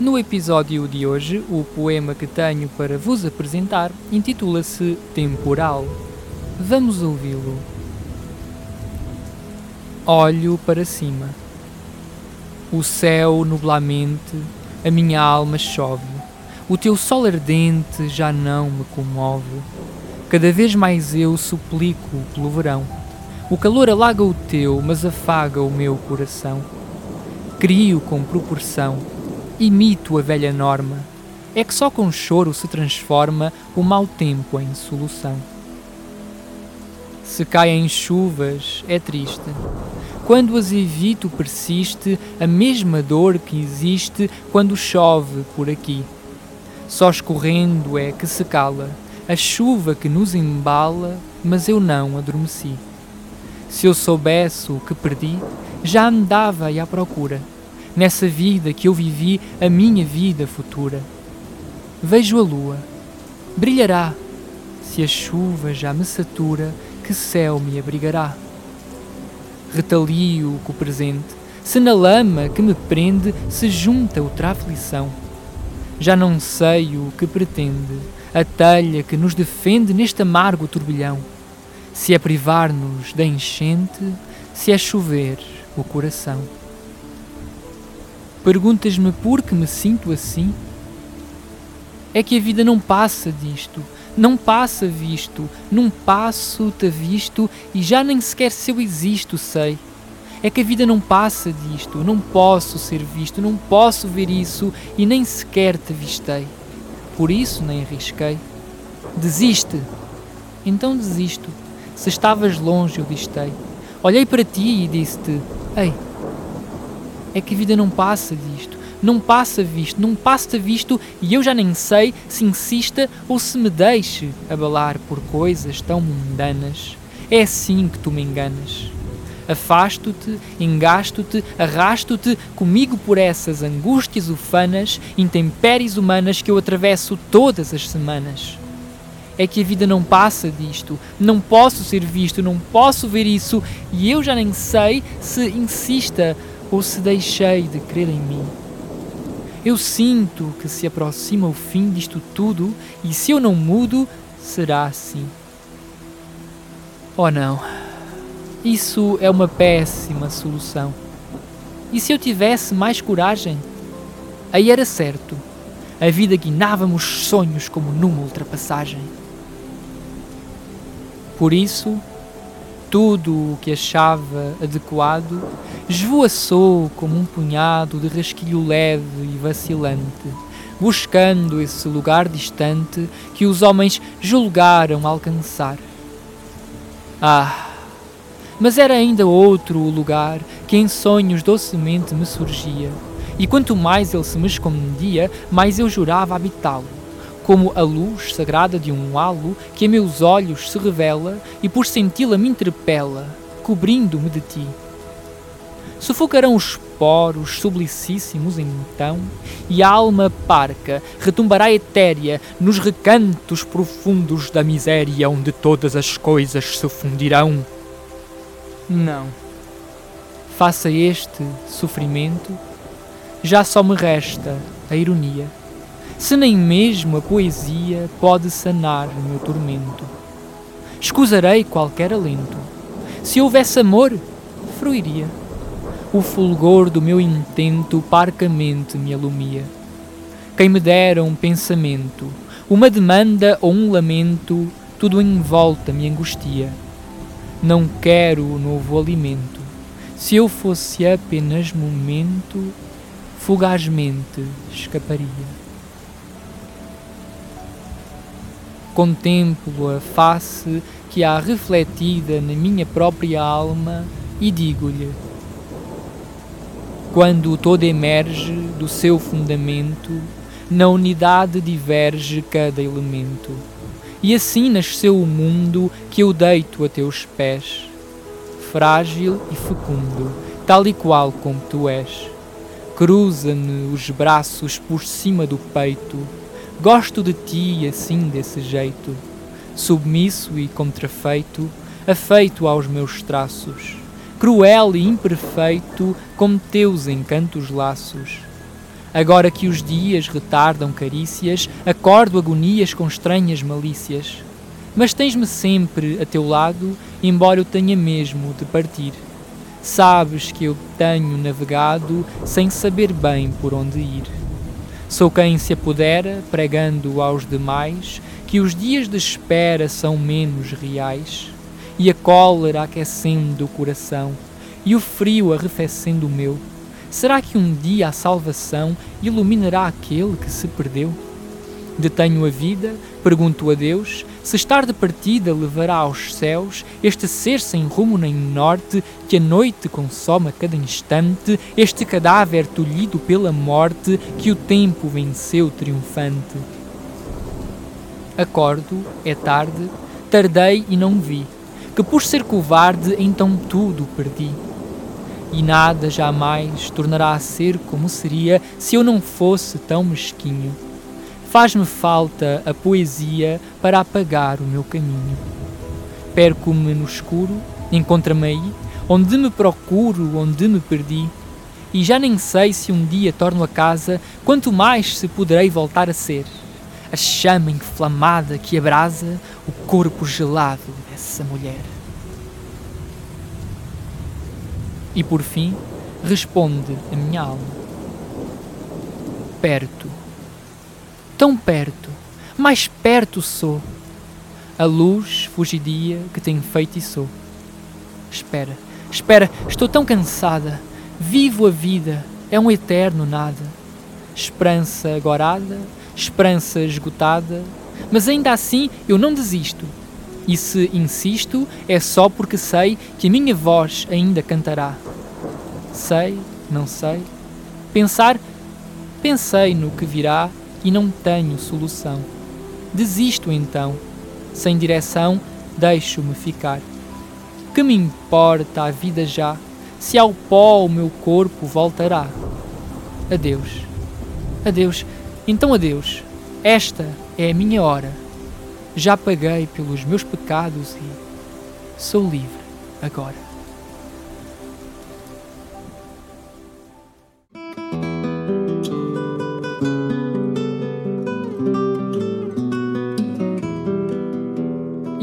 No episódio de hoje, o poema que tenho para vos apresentar intitula-se Temporal. Vamos ouvi-lo. Olho para cima. O céu nublamente, a minha alma chove. O teu sol ardente já não me comove. Cada vez mais eu suplico pelo verão o calor alaga o teu, mas afaga o meu coração. Crio com proporção, imito a velha norma. É que só com choro se transforma o mau tempo em solução. Se caem chuvas, é triste. Quando as evito, persiste a mesma dor que existe quando chove por aqui. Só escorrendo é que se cala a chuva que nos embala, mas eu não adormeci. Se eu soubesse o que perdi, já andava à procura, nessa vida que eu vivi, a minha vida futura. Vejo a lua, brilhará, se a chuva já me satura, que céu me abrigará. Retalio com o presente, se na lama que me prende se junta outra aflição. Já não sei o que pretende, a telha que nos defende neste amargo turbilhão se é privar-nos da enchente, se é chover o coração. Perguntas-me por que me sinto assim? É que a vida não passa disto, não passa visto, num passo te visto e já nem sequer se eu existo sei. É que a vida não passa disto, não posso ser visto, não posso ver isso e nem sequer te vistei. Por isso nem arrisquei. Desiste. Então desisto. Se estavas longe, eu distei. Olhei para ti e disse-te: Ei, é que a vida não passa disto, não passa visto, não passa visto e eu já nem sei se insista ou se me deixe abalar por coisas tão mundanas. É assim que tu me enganas. Afasto-te, engasto-te, arrasto-te comigo por essas angústias ufanas, intempéries humanas que eu atravesso todas as semanas é que a vida não passa disto. Não posso ser visto, não posso ver isso e eu já nem sei se insista ou se deixei de crer em mim. Eu sinto que se aproxima o fim disto tudo e se eu não mudo, será assim. Oh não, isso é uma péssima solução. E se eu tivesse mais coragem? Aí era certo. A vida guinávamos sonhos como numa ultrapassagem. Por isso, tudo o que achava adequado esvoaçou como um punhado de rasquilho leve e vacilante, buscando esse lugar distante que os homens julgaram alcançar. Ah! Mas era ainda outro o lugar que em sonhos docemente me surgia, e quanto mais ele se me escondia, mais eu jurava habitá-lo como a luz sagrada de um halo que a meus olhos se revela e por senti-la me interpela, cobrindo-me de ti. Sufocarão os poros sublicíssimos então, e a alma parca retumbará etérea nos recantos profundos da miséria onde todas as coisas se fundirão. Não. Faça este sofrimento, já só me resta a ironia se nem mesmo a poesia pode sanar o meu tormento. Escusarei qualquer alento. Se houvesse amor, fruiria. O fulgor do meu intento parcamente me alumia. Quem me dera um pensamento, uma demanda ou um lamento, tudo em volta me angustia. Não quero o novo alimento. Se eu fosse apenas momento, fugazmente escaparia. Contemplo a face que há refletida na minha própria alma e digo-lhe: Quando todo emerge do seu fundamento, na unidade diverge cada elemento. E assim nasceu o mundo que eu deito a teus pés, frágil e fecundo, tal e qual como tu és. Cruza-me os braços por cima do peito, gosto de ti assim desse jeito, submisso e contrafeito, afeito aos meus traços, cruel e imperfeito como teus encantos laços Agora que os dias retardam carícias, acordo agonias com estranhas malícias. Mas tens-me sempre a teu lado, embora eu tenha mesmo de partir. Sabes que eu tenho navegado sem saber bem por onde ir. Sou quem se apodera, pregando aos demais que os dias de espera são menos reais, e a cólera aquecendo o coração, e o frio arrefecendo o meu Será que um dia a salvação iluminará aquele que se perdeu? Detenho a vida, pergunto a Deus, se estar de partida levará aos céus este ser sem rumo nem norte, que a noite consome a cada instante, este cadáver tolhido pela morte, que o tempo venceu triunfante. Acordo, é tarde, tardei e não vi, que por ser covarde então tudo perdi e nada jamais tornará a ser como seria se eu não fosse tão mesquinho. Faz-me falta a poesia para apagar o meu caminho. Perco-me no escuro, encontra-me aí, onde me procuro, onde me perdi, e já nem sei se um dia torno a casa, quanto mais se poderei voltar a ser. A chama inflamada que abrasa o corpo gelado dessa mulher. E por fim, responde a minha alma: Perto, tão perto, mais perto sou, a luz fugidia que tem feito e sou. Espera, espera, estou tão cansada, vivo a vida, é um eterno nada. Esperança agorada, esperança esgotada, mas ainda assim eu não desisto e se insisto, é só porque sei que a minha voz ainda cantará. Sei, não sei. Pensar, pensei no que virá e não tenho solução. Desisto então. Sem direção, deixo-me ficar. Que me importa a vida já, se ao pó o meu corpo voltará? Adeus. Adeus. Então adeus. Esta é a minha hora já paguei pelos meus pecados e sou livre agora.